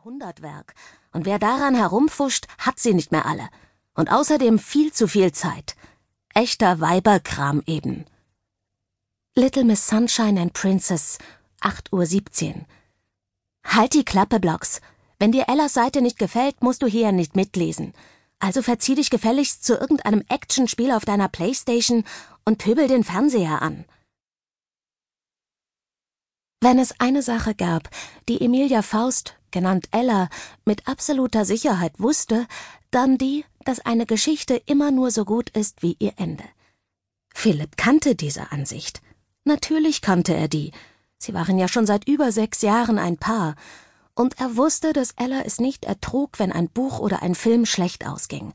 Jahrhundertwerk. Und wer daran herumfuscht, hat sie nicht mehr alle. Und außerdem viel zu viel Zeit. Echter Weiberkram eben. Little Miss Sunshine and Princess, 8.17 Uhr. Halt die Klappe, Blocks. Wenn dir Ellas Seite nicht gefällt, musst du hier nicht mitlesen. Also verzieh dich gefälligst zu irgendeinem Actionspiel auf deiner Playstation und pöbel den Fernseher an. Wenn es eine Sache gab, die Emilia Faust, genannt Ella, mit absoluter Sicherheit wusste, dann die, dass eine Geschichte immer nur so gut ist wie ihr Ende. Philipp kannte diese Ansicht. Natürlich kannte er die. Sie waren ja schon seit über sechs Jahren ein Paar. Und er wusste, dass Ella es nicht ertrug, wenn ein Buch oder ein Film schlecht ausging.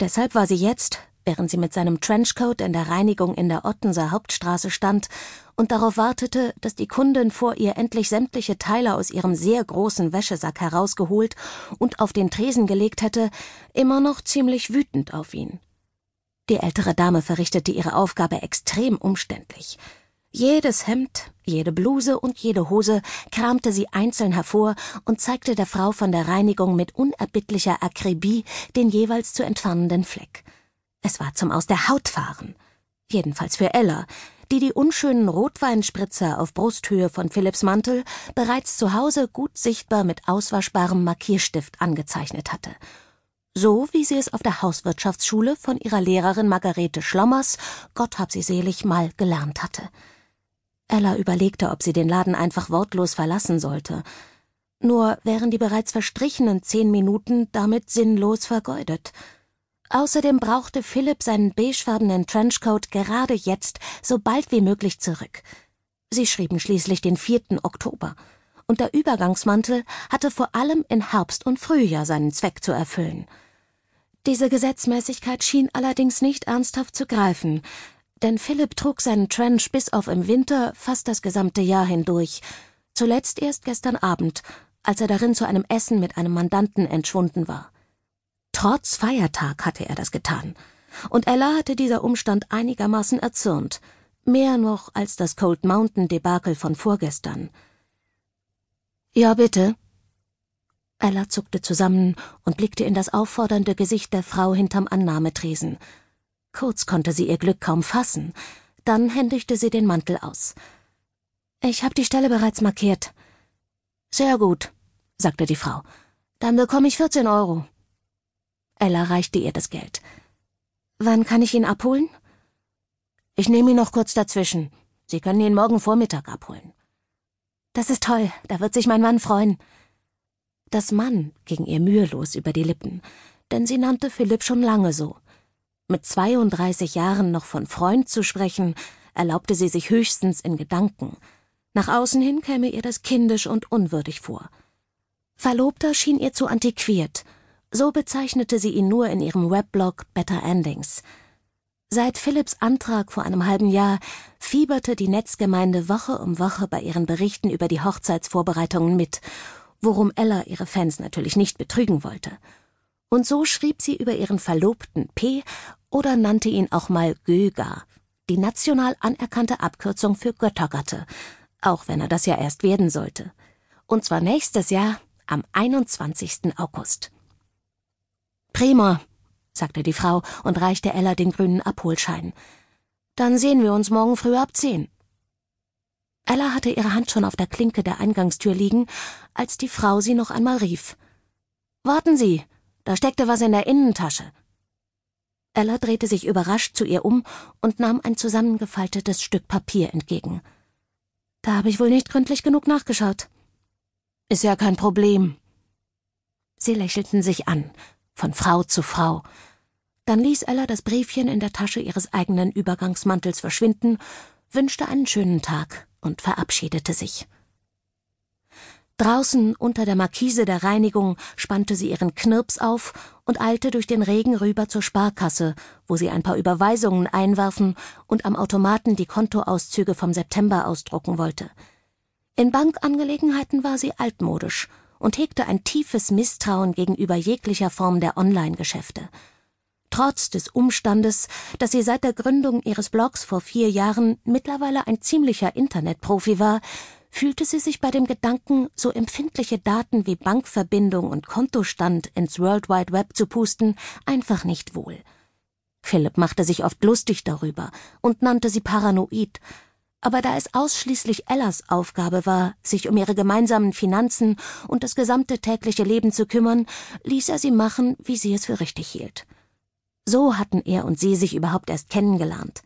Deshalb war sie jetzt, während sie mit seinem Trenchcoat in der Reinigung in der Ottenser Hauptstraße stand und darauf wartete, dass die Kundin vor ihr endlich sämtliche Teile aus ihrem sehr großen Wäschesack herausgeholt und auf den Tresen gelegt hätte, immer noch ziemlich wütend auf ihn. Die ältere Dame verrichtete ihre Aufgabe extrem umständlich. Jedes Hemd, jede Bluse und jede Hose kramte sie einzeln hervor und zeigte der Frau von der Reinigung mit unerbittlicher Akribie den jeweils zu entfernenden Fleck. Es war zum Aus der Haut fahren. Jedenfalls für Ella, die die unschönen Rotweinspritzer auf Brusthöhe von Philipps Mantel bereits zu Hause gut sichtbar mit auswaschbarem Markierstift angezeichnet hatte. So wie sie es auf der Hauswirtschaftsschule von ihrer Lehrerin Margarete Schlommers, Gott hab sie selig, mal gelernt hatte. Ella überlegte, ob sie den Laden einfach wortlos verlassen sollte. Nur wären die bereits verstrichenen zehn Minuten damit sinnlos vergeudet. Außerdem brauchte Philipp seinen beigefarbenen Trenchcoat gerade jetzt so bald wie möglich zurück. Sie schrieben schließlich den 4. Oktober. Und der Übergangsmantel hatte vor allem in Herbst und Frühjahr seinen Zweck zu erfüllen. Diese Gesetzmäßigkeit schien allerdings nicht ernsthaft zu greifen, denn Philipp trug seinen Trench bis auf im Winter fast das gesamte Jahr hindurch, zuletzt erst gestern Abend, als er darin zu einem Essen mit einem Mandanten entschwunden war. Trotz Feiertag hatte er das getan. Und Ella hatte dieser Umstand einigermaßen erzürnt. Mehr noch als das Cold Mountain Debakel von vorgestern. Ja, bitte. Ella zuckte zusammen und blickte in das auffordernde Gesicht der Frau hinterm Annahmetresen. Kurz konnte sie ihr Glück kaum fassen. Dann händigte sie den Mantel aus. Ich habe die Stelle bereits markiert. Sehr gut, sagte die Frau. Dann bekomme ich 14 Euro. Ella reichte ihr das Geld. Wann kann ich ihn abholen? Ich nehme ihn noch kurz dazwischen. Sie können ihn morgen Vormittag abholen. Das ist toll, da wird sich mein Mann freuen. Das Mann ging ihr mühelos über die Lippen, denn sie nannte Philipp schon lange so. Mit 32 Jahren noch von Freund zu sprechen, erlaubte sie sich höchstens in Gedanken. Nach außen hin käme ihr das kindisch und unwürdig vor. Verlobter schien ihr zu antiquiert – so bezeichnete sie ihn nur in ihrem Weblog Better Endings. Seit Philipps Antrag vor einem halben Jahr fieberte die Netzgemeinde Woche um Woche bei ihren Berichten über die Hochzeitsvorbereitungen mit, worum Ella ihre Fans natürlich nicht betrügen wollte. Und so schrieb sie über ihren Verlobten P oder nannte ihn auch mal Göga, die national anerkannte Abkürzung für Göttergatte, auch wenn er das ja erst werden sollte. Und zwar nächstes Jahr am 21. August. Prima, sagte die Frau und reichte Ella den grünen Abholschein. Dann sehen wir uns morgen früh ab zehn. Ella hatte ihre Hand schon auf der Klinke der Eingangstür liegen, als die Frau sie noch einmal rief. Warten Sie, da steckte was in der Innentasche. Ella drehte sich überrascht zu ihr um und nahm ein zusammengefaltetes Stück Papier entgegen. Da habe ich wohl nicht gründlich genug nachgeschaut. Ist ja kein Problem. Sie lächelten sich an, von Frau zu Frau. Dann ließ Ella das Briefchen in der Tasche ihres eigenen Übergangsmantels verschwinden, wünschte einen schönen Tag und verabschiedete sich. Draußen unter der Markise der Reinigung spannte sie ihren Knirps auf und eilte durch den Regen rüber zur Sparkasse, wo sie ein paar Überweisungen einwerfen und am Automaten die Kontoauszüge vom September ausdrucken wollte. In Bankangelegenheiten war sie altmodisch und hegte ein tiefes Misstrauen gegenüber jeglicher Form der Online-Geschäfte. Trotz des Umstandes, dass sie seit der Gründung ihres Blogs vor vier Jahren mittlerweile ein ziemlicher Internetprofi war, fühlte sie sich bei dem Gedanken, so empfindliche Daten wie Bankverbindung und Kontostand ins World Wide Web zu pusten, einfach nicht wohl. Philipp machte sich oft lustig darüber und nannte sie paranoid, aber da es ausschließlich Ellas Aufgabe war, sich um ihre gemeinsamen Finanzen und das gesamte tägliche Leben zu kümmern, ließ er sie machen, wie sie es für richtig hielt. So hatten er und sie sich überhaupt erst kennengelernt.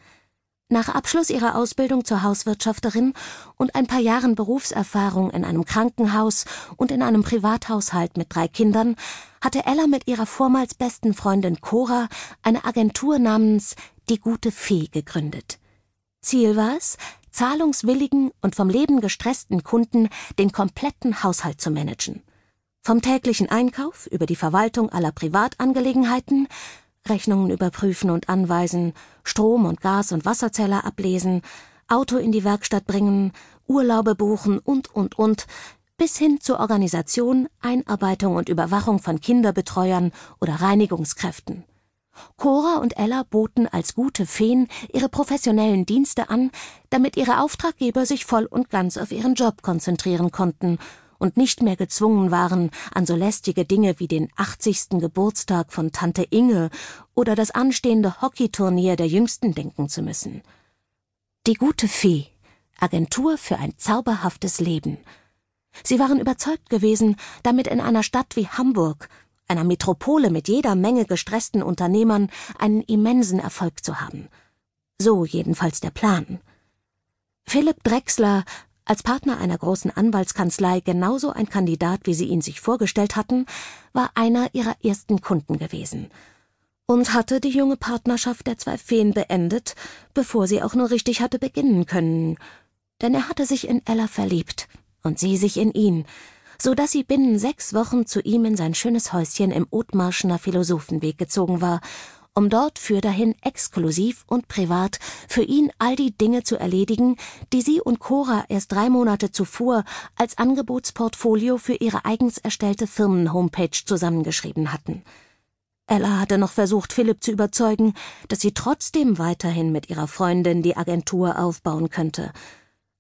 Nach Abschluss ihrer Ausbildung zur Hauswirtschafterin und ein paar Jahren Berufserfahrung in einem Krankenhaus und in einem Privathaushalt mit drei Kindern hatte Ella mit ihrer vormals besten Freundin Cora eine Agentur namens Die gute Fee gegründet. Ziel war es, zahlungswilligen und vom Leben gestressten Kunden den kompletten Haushalt zu managen. Vom täglichen Einkauf über die Verwaltung aller Privatangelegenheiten Rechnungen überprüfen und anweisen, Strom- und Gas- und Wasserzähler ablesen, Auto in die Werkstatt bringen, Urlaube buchen und, und, und, bis hin zur Organisation, Einarbeitung und Überwachung von Kinderbetreuern oder Reinigungskräften. Cora und Ella boten als gute Feen ihre professionellen Dienste an, damit ihre Auftraggeber sich voll und ganz auf ihren Job konzentrieren konnten und nicht mehr gezwungen waren, an so lästige Dinge wie den 80. Geburtstag von Tante Inge oder das anstehende Hockeyturnier der Jüngsten denken zu müssen. Die gute Fee, Agentur für ein zauberhaftes Leben. Sie waren überzeugt gewesen, damit in einer Stadt wie Hamburg, einer Metropole mit jeder Menge gestressten Unternehmern, einen immensen Erfolg zu haben. So jedenfalls der Plan. Philipp Drechsler als Partner einer großen Anwaltskanzlei genauso ein Kandidat, wie sie ihn sich vorgestellt hatten, war einer ihrer ersten Kunden gewesen und hatte die junge Partnerschaft der zwei Feen beendet, bevor sie auch nur richtig hatte beginnen können. Denn er hatte sich in Ella verliebt und sie sich in ihn, so dass sie binnen sechs Wochen zu ihm in sein schönes Häuschen im Othmarschener Philosophenweg gezogen war um dort für dahin exklusiv und privat für ihn all die Dinge zu erledigen, die sie und Cora erst drei Monate zuvor als Angebotsportfolio für ihre eigens erstellte Firmenhomepage zusammengeschrieben hatten. Ella hatte noch versucht, Philipp zu überzeugen, dass sie trotzdem weiterhin mit ihrer Freundin die Agentur aufbauen könnte.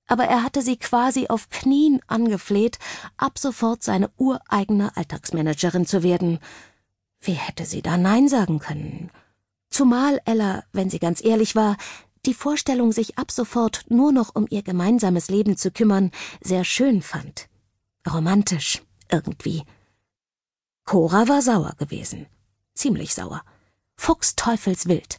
Aber er hatte sie quasi auf Knien angefleht, ab sofort seine ureigene Alltagsmanagerin zu werden. Wie hätte sie da Nein sagen können? Zumal Ella, wenn sie ganz ehrlich war, die Vorstellung, sich ab sofort nur noch um ihr gemeinsames Leben zu kümmern, sehr schön fand. Romantisch, irgendwie. Cora war sauer gewesen. Ziemlich sauer. Fuchsteufelswild.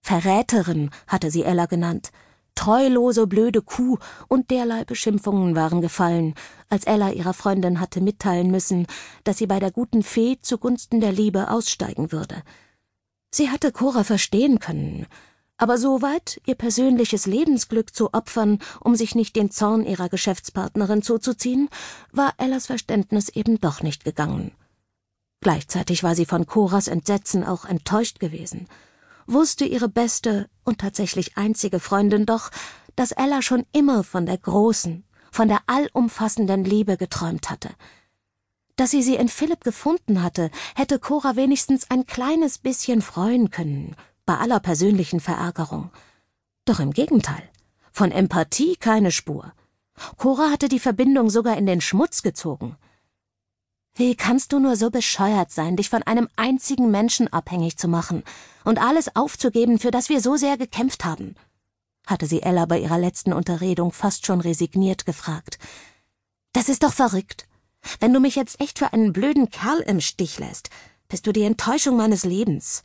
Verräterin hatte sie Ella genannt. Treulose blöde Kuh und derlei Beschimpfungen waren gefallen, als Ella ihrer Freundin hatte mitteilen müssen, dass sie bei der guten Fee zugunsten der Liebe aussteigen würde. Sie hatte Cora verstehen können, aber so weit, ihr persönliches Lebensglück zu opfern, um sich nicht den Zorn ihrer Geschäftspartnerin zuzuziehen, war Ellas Verständnis eben doch nicht gegangen. Gleichzeitig war sie von Coras Entsetzen auch enttäuscht gewesen, wusste ihre beste und tatsächlich einzige Freundin doch, dass Ella schon immer von der großen, von der allumfassenden Liebe geträumt hatte – dass sie sie in Philipp gefunden hatte, hätte Cora wenigstens ein kleines bisschen freuen können, bei aller persönlichen Verärgerung. Doch im Gegenteil, von Empathie keine Spur. Cora hatte die Verbindung sogar in den Schmutz gezogen. Wie kannst du nur so bescheuert sein, dich von einem einzigen Menschen abhängig zu machen und alles aufzugeben, für das wir so sehr gekämpft haben? hatte sie Ella bei ihrer letzten Unterredung fast schon resigniert gefragt. Das ist doch verrückt. Wenn du mich jetzt echt für einen blöden Kerl im Stich lässt, bist du die Enttäuschung meines Lebens.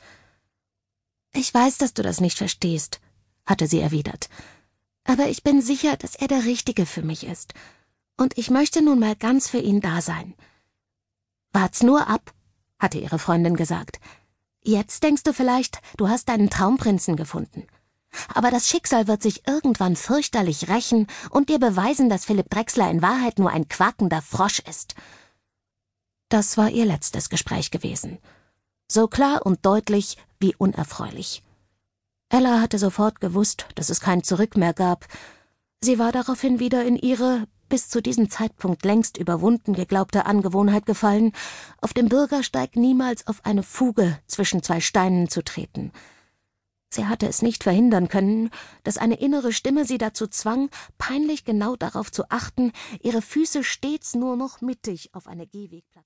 Ich weiß, dass du das nicht verstehst, hatte sie erwidert. Aber ich bin sicher, dass er der Richtige für mich ist. Und ich möchte nun mal ganz für ihn da sein. Wart's nur ab, hatte ihre Freundin gesagt. Jetzt denkst du vielleicht, du hast deinen Traumprinzen gefunden. Aber das Schicksal wird sich irgendwann fürchterlich rächen und dir beweisen, dass Philipp Drechsler in Wahrheit nur ein quakender Frosch ist. Das war ihr letztes Gespräch gewesen. So klar und deutlich wie unerfreulich. Ella hatte sofort gewusst, dass es kein Zurück mehr gab. Sie war daraufhin wieder in ihre bis zu diesem Zeitpunkt längst überwunden geglaubte Angewohnheit gefallen, auf dem Bürgersteig niemals auf eine Fuge zwischen zwei Steinen zu treten. Sie hatte es nicht verhindern können, dass eine innere Stimme sie dazu zwang, peinlich genau darauf zu achten, ihre Füße stets nur noch mittig auf eine Gehwegplatte